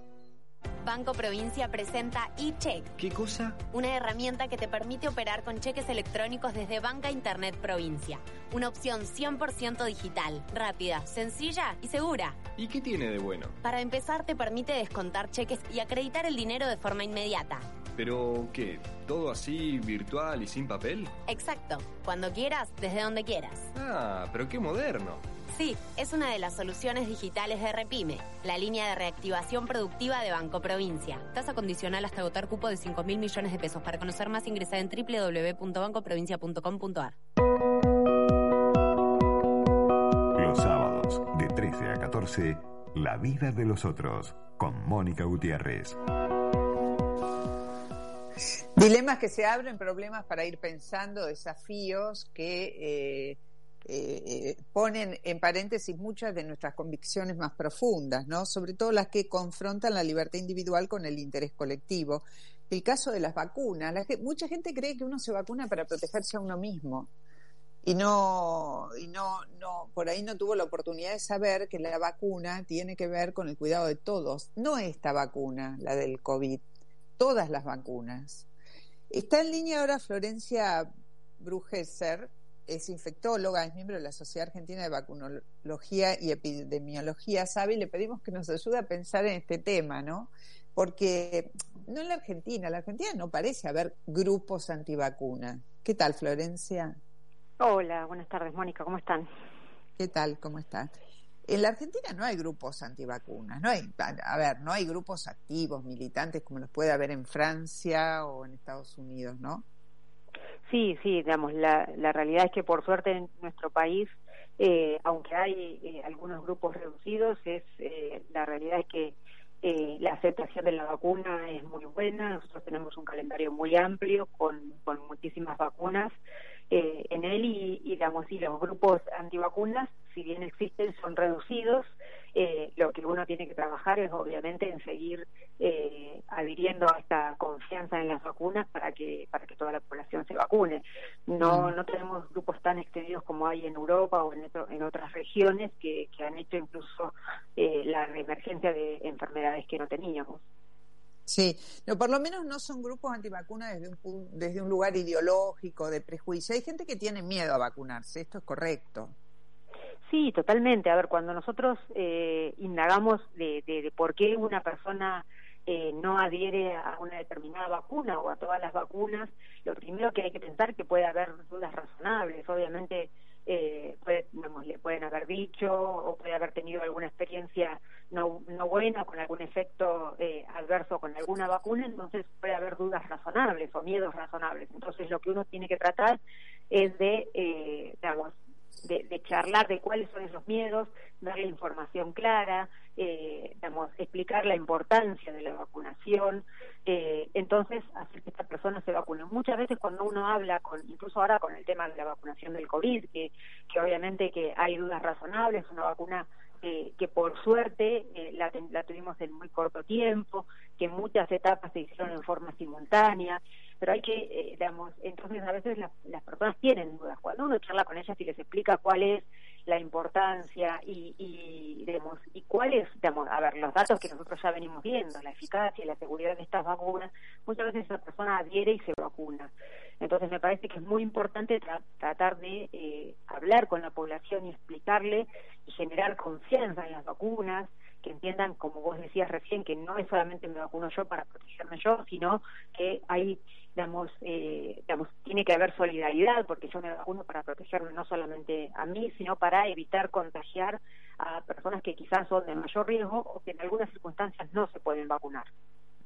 Banco Provincia presenta eCheck. ¿Qué cosa? Una herramienta que te permite operar con cheques electrónicos desde Banca Internet Provincia. Una opción 100% digital, rápida, sencilla y segura. ¿Y qué tiene de bueno? Para empezar, te permite descontar cheques y acreditar el dinero de forma inmediata. ¿Pero qué? ¿Todo así virtual y sin papel? Exacto. Cuando quieras, desde donde quieras. Ah, pero qué moderno. Sí, es una de las soluciones digitales de Repime, la línea de reactivación productiva de Banco Provincia. Tasa condicional hasta agotar cupo de 5 mil millones de pesos. Para conocer más, ingresa en www.bancoprovincia.com.ar. Los sábados de 13 a 14, La vida de los otros, con Mónica Gutiérrez. Dilemas que se abren, problemas para ir pensando, desafíos que eh, eh, ponen en paréntesis muchas de nuestras convicciones más profundas, ¿no? Sobre todo las que confrontan la libertad individual con el interés colectivo. El caso de las vacunas, la mucha gente cree que uno se vacuna para protegerse a uno mismo y no y no no por ahí no tuvo la oportunidad de saber que la vacuna tiene que ver con el cuidado de todos, no esta vacuna, la del COVID, todas las vacunas. Está en línea ahora Florencia Brugesser, es infectóloga, es miembro de la Sociedad Argentina de Vacunología y Epidemiología, sabe, y le pedimos que nos ayude a pensar en este tema, ¿no? Porque no en la Argentina, en la Argentina no parece haber grupos antivacunas. ¿Qué tal, Florencia? Hola, buenas tardes, Mónica, ¿cómo están? ¿Qué tal? ¿Cómo están? En la Argentina no hay grupos antivacunas, no hay, a ver, no hay grupos activos, militantes como los puede haber en Francia o en Estados Unidos, ¿no? Sí, sí, digamos, la, la realidad es que por suerte en nuestro país, eh, aunque hay eh, algunos grupos reducidos, es eh, la realidad es que eh, la aceptación de la vacuna es muy buena. Nosotros tenemos un calendario muy amplio con, con muchísimas vacunas eh, en él y, y, digamos, y los grupos antivacunas, si bien existen, son reducidos. Eh, lo que uno tiene que trabajar es obviamente en seguir eh, adhiriendo a esta confianza en las vacunas para que para que toda la población se vacune. No no tenemos grupos tan extendidos como hay en Europa o en, otro, en otras regiones que, que han hecho incluso eh, la emergencia de enfermedades que no teníamos. Sí, no, por lo menos no son grupos antivacunas desde un, desde un lugar ideológico, de prejuicio. Hay gente que tiene miedo a vacunarse, esto es correcto. Sí, totalmente. A ver, cuando nosotros eh, indagamos de, de, de, por qué una persona eh, no adhiere a una determinada vacuna o a todas las vacunas, lo primero que hay que pensar que puede haber dudas razonables. Obviamente, eh, puede, digamos, le pueden haber dicho o puede haber tenido alguna experiencia no, no buena con algún efecto eh, adverso con alguna vacuna, entonces puede haber dudas razonables o miedos razonables. Entonces, lo que uno tiene que tratar es de, eh, digamos, de, de, charlar de cuáles son esos miedos, darle información clara, eh, digamos, explicar la importancia de la vacunación, eh, entonces hacer que esta persona se vacune. Muchas veces cuando uno habla, con, incluso ahora con el tema de la vacunación del COVID, que, que obviamente que hay dudas razonables, una vacuna eh, que por suerte eh, la, la, tuvimos en muy corto tiempo, que muchas etapas se hicieron en forma simultánea, pero hay que, eh, digamos, entonces a veces la, las personas tienen dudas. Cuando uno charla con ellas y les explica cuál es la importancia y, y, digamos, y cuál es, digamos, a ver, los datos que nosotros ya venimos viendo, la eficacia y la seguridad de estas vacunas, muchas veces esa persona adhiere y se vacuna. Entonces me parece que es muy importante tra tratar de eh, hablar con la población y explicarle y generar confianza en las vacunas, entiendan, como vos decías recién, que no es solamente me vacuno yo para protegerme yo, sino que hay, digamos, eh, digamos, tiene que haber solidaridad, porque yo me vacuno para protegerme no solamente a mí, sino para evitar contagiar a personas que quizás son de mayor riesgo o que en algunas circunstancias no se pueden vacunar.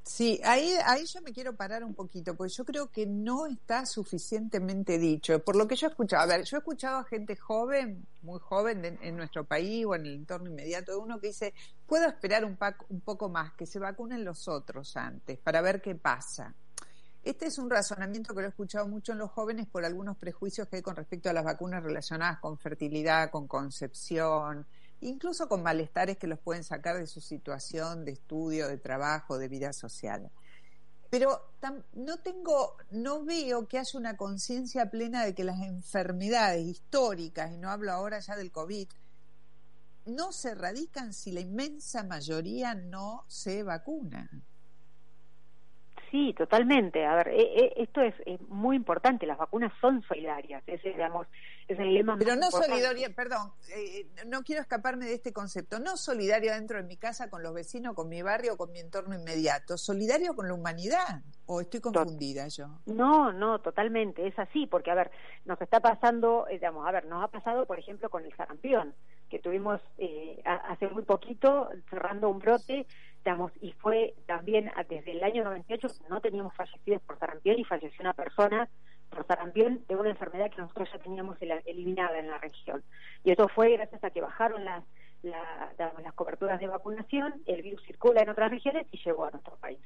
Sí, ahí, ahí yo me quiero parar un poquito, porque yo creo que no está suficientemente dicho. Por lo que yo he escuchado, a ver, yo he escuchado a gente joven, muy joven de, en nuestro país o en el entorno inmediato de uno que dice, puedo esperar un, un poco más, que se vacunen los otros antes, para ver qué pasa. Este es un razonamiento que lo he escuchado mucho en los jóvenes por algunos prejuicios que hay con respecto a las vacunas relacionadas con fertilidad, con concepción, incluso con malestares que los pueden sacar de su situación de estudio, de trabajo, de vida social. Pero no tengo, no veo que haya una conciencia plena de que las enfermedades históricas, y no hablo ahora ya del COVID, no se erradican si la inmensa mayoría no se vacuna. Sí, totalmente. A ver, e, e, esto es, es, muy importante. Las vacunas son solidarias. Ese, digamos, es el lema Pero no solidaria, perdón, eh, no quiero escaparme de este concepto. No solidario dentro de mi casa con los vecinos, con mi barrio, con mi entorno inmediato. Solidario con la humanidad. ¿O estoy confundida yo? No, no, totalmente. Es así, porque, a ver, nos está pasando, eh, digamos, a ver, nos ha pasado, por ejemplo, con el sarampión, que tuvimos eh, hace muy poquito cerrando un brote digamos, y fue también desde el año 98 no teníamos fallecidos por sarampión y falleció una persona por sarampión de una enfermedad que nosotros ya teníamos eliminada en la región. Y eso fue gracias a que bajaron las, la, las coberturas de vacunación, el virus circula en otras regiones y llegó a nuestro país.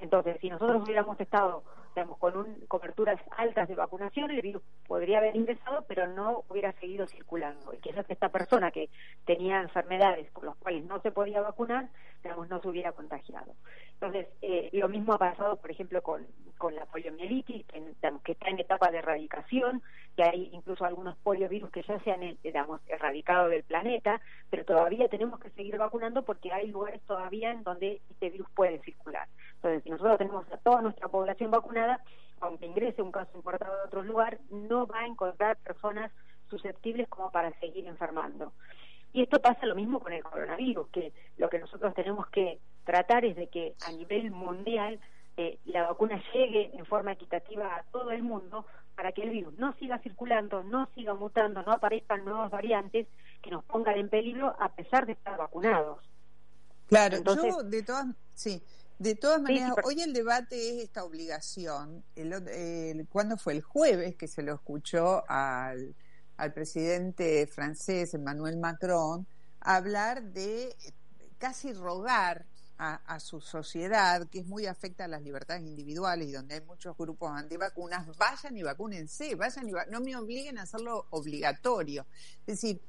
Entonces, si nosotros hubiéramos estado digamos, con un, coberturas altas de vacunación, el virus podría haber ingresado, pero no hubiera seguido circulando. Y quizás esta persona que tenía enfermedades por las cuales no se podía vacunar, digamos, no se hubiera contagiado. Entonces, eh, lo mismo ha pasado, por ejemplo, con, con la poliomielitis, que, digamos, que está en etapa de erradicación, que hay incluso algunos poliovirus que ya se han, eh, digamos, erradicado del planeta, pero todavía tenemos que seguir vacunando porque hay lugares todavía en donde este virus puede circular. Entonces, si nosotros tenemos a toda nuestra población vacunada, aunque ingrese un caso importado de otro lugar, no va a encontrar personas susceptibles como para seguir enfermando. Y esto pasa lo mismo con el coronavirus, que lo que nosotros tenemos que tratar es de que a nivel mundial eh, la vacuna llegue en forma equitativa a todo el mundo para que el virus no siga circulando, no siga mutando, no aparezcan nuevas variantes que nos pongan en peligro a pesar de estar vacunados. Claro, Entonces, yo de todas, sí, de todas maneras, sí, sí, hoy el debate es esta obligación. El, el, ¿Cuándo fue? El jueves que se lo escuchó al, al presidente francés Emmanuel Macron hablar de casi rogar a, su sociedad, que es muy afecta a las libertades individuales y donde hay muchos grupos antivacunas, vayan y vacúnense, vayan y no me obliguen a hacerlo obligatorio. Es decir,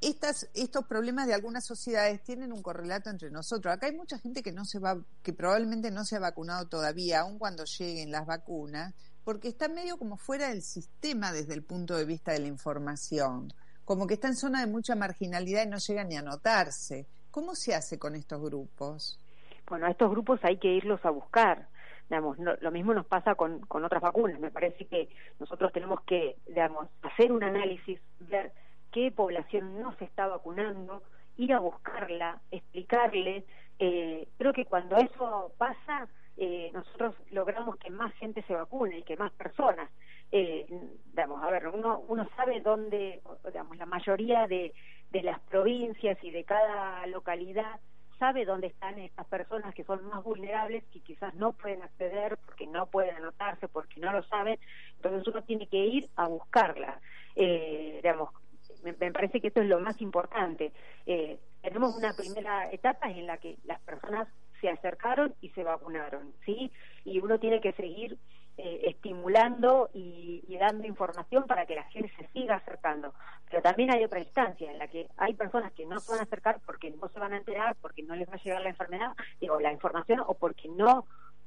estas, estos problemas de algunas sociedades tienen un correlato entre nosotros. Acá hay mucha gente que no se va, que probablemente no se ha vacunado todavía, aun cuando lleguen las vacunas, porque está medio como fuera del sistema desde el punto de vista de la información, como que está en zona de mucha marginalidad y no llega ni a notarse. ¿Cómo se hace con estos grupos? Bueno, a estos grupos hay que irlos a buscar. Digamos, no, lo mismo nos pasa con, con otras vacunas. Me parece que nosotros tenemos que, digamos, hacer un análisis, ver qué población no se está vacunando, ir a buscarla, explicarle. Eh, creo que cuando eso pasa, eh, nosotros logramos que más gente se vacune y que más personas. Eh, digamos, a ver, uno, uno sabe dónde, digamos, la mayoría de, de las provincias y de cada localidad sabe dónde están estas personas que son más vulnerables y quizás no pueden acceder porque no pueden anotarse, porque no lo saben, entonces uno tiene que ir a buscarla. Eh, digamos, me, parece que esto es lo más importante. Eh, tenemos una primera etapa en la que las personas se acercaron y se vacunaron, ¿sí? Y uno tiene que seguir eh, estimulando y, dando información para que la gente se siga acercando. Pero también hay otra instancia en la que hay personas que no se van a acercar porque no se van a enterar, porque no les va a llegar la enfermedad, digo, la información o porque no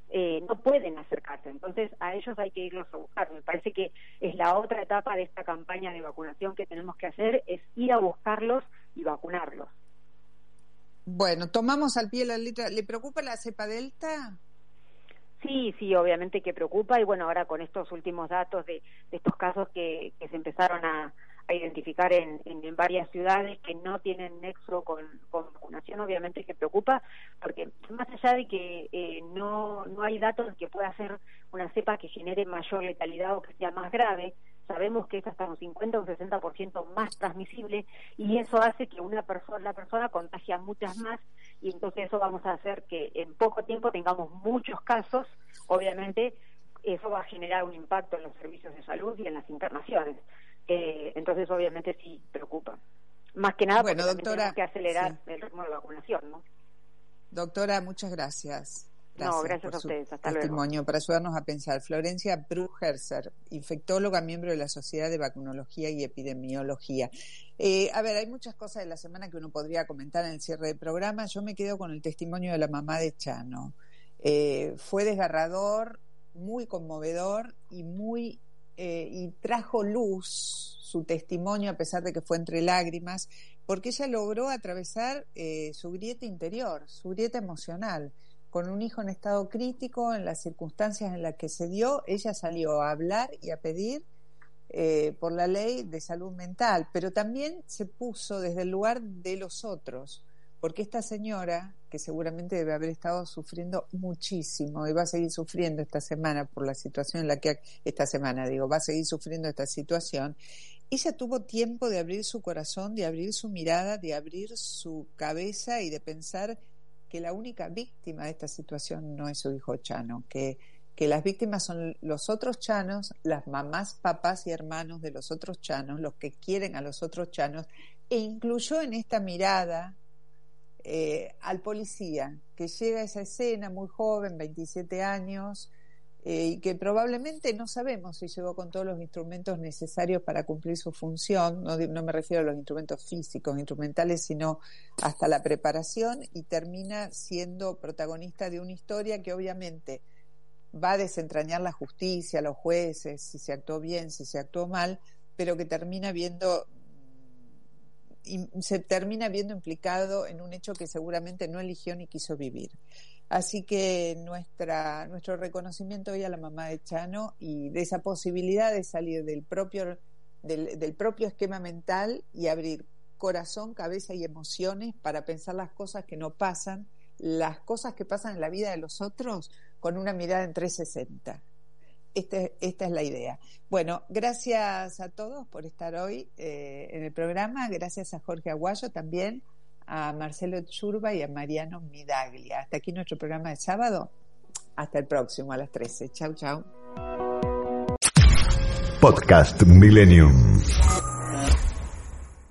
eh, no pueden acercarse. Entonces, a ellos hay que irlos a buscar. Me parece que es la otra etapa de esta campaña de vacunación que tenemos que hacer, es ir a buscarlos y vacunarlos. Bueno, tomamos al pie la letra. ¿Le preocupa la cepa delta? Sí, sí, obviamente que preocupa y bueno, ahora con estos últimos datos de, de estos casos que, que se empezaron a, identificar en, en, varias ciudades que no tienen nexo con, vacunación, obviamente que preocupa, porque más allá de que eh, no, no hay datos que pueda ser una cepa que genere mayor letalidad o que sea más grave, sabemos que es hasta un 50 o un 60% más transmisible y eso hace que una persona, la persona contagie a muchas más y entonces eso vamos a hacer que en poco tiempo tengamos muchos casos, obviamente eso va a generar un impacto en los servicios de salud y en las internaciones. Eh, entonces, obviamente, sí preocupa. Más que nada bueno, porque doctora, tenemos que acelerar el ritmo de vacunación, ¿no? Doctora, muchas gracias. Gracias no, gracias a ustedes. Hasta testimonio para ayudarnos a pensar. Florencia Brucherser, infectóloga, miembro de la Sociedad de Vacunología y Epidemiología. Eh, a ver, hay muchas cosas de la semana que uno podría comentar en el cierre del programa. Yo me quedo con el testimonio de la mamá de Chano. Eh, fue desgarrador, muy conmovedor y muy eh, y trajo luz su testimonio a pesar de que fue entre lágrimas, porque ella logró atravesar su grieta interior, su grieta emocional. Con un hijo en estado crítico, en las circunstancias en las que se dio, ella salió a hablar y a pedir eh, por la ley de salud mental, pero también se puso desde el lugar de los otros, porque esta señora, que seguramente debe haber estado sufriendo muchísimo y va a seguir sufriendo esta semana por la situación en la que, esta semana digo, va a seguir sufriendo esta situación, ella tuvo tiempo de abrir su corazón, de abrir su mirada, de abrir su cabeza y de pensar que la única víctima de esta situación no es su hijo Chano, que, que las víctimas son los otros chanos, las mamás, papás y hermanos de los otros chanos, los que quieren a los otros chanos, e incluyó en esta mirada eh, al policía que llega a esa escena muy joven, 27 años, eh, y que probablemente no sabemos si llegó con todos los instrumentos necesarios para cumplir su función, no, no me refiero a los instrumentos físicos, instrumentales, sino hasta la preparación y termina siendo protagonista de una historia que obviamente va a desentrañar la justicia, los jueces, si se actuó bien, si se actuó mal, pero que termina viendo se termina viendo implicado en un hecho que seguramente no eligió ni quiso vivir. Así que nuestra, nuestro reconocimiento hoy a la mamá de Chano y de esa posibilidad de salir del propio, del, del propio esquema mental y abrir corazón, cabeza y emociones para pensar las cosas que no pasan, las cosas que pasan en la vida de los otros con una mirada en 360. Este, esta es la idea. Bueno, gracias a todos por estar hoy eh, en el programa. Gracias a Jorge Aguayo también, a Marcelo Churba y a Mariano Midaglia. Hasta aquí nuestro programa de sábado. Hasta el próximo a las 13. Chau, chau. Podcast Millennium.